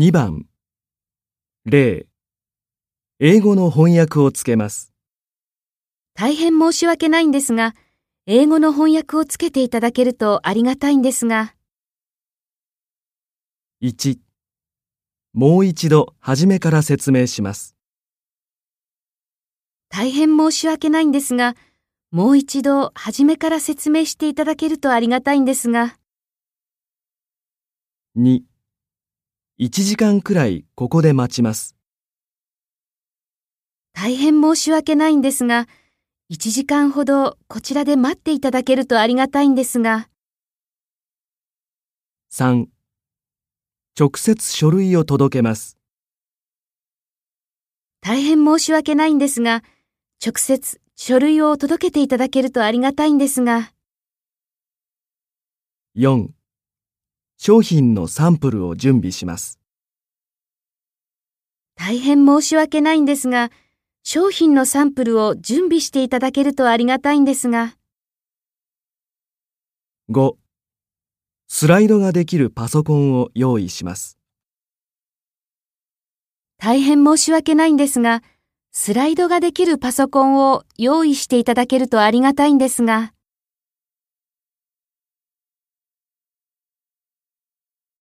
2番。例。英語の翻訳をつけます。大変申し訳ないんですが、英語の翻訳をつけていただけるとありがたいんですが、1もう一度初めから説明します。大変申し訳ないんですが、もう一度初めから説明していただけるとありがたいんですが、2 1時間くらいここで待ちます。大変申し訳ないんですが、1時間ほどこちらで待っていただけるとありがたいんですが、3直接書類を届けます。大変申し訳ないんですが、直接書類を届けていただけるとありがたいんですが、4商品のサンプルを準備します。大変申し訳ないんですが、商品のサンプルを準備していただけるとありがたいんですが、5スライドができるパソコンを用意します。大変申し訳ないんですが、スライドができるパソコンを用意していただけるとありがたいんですが、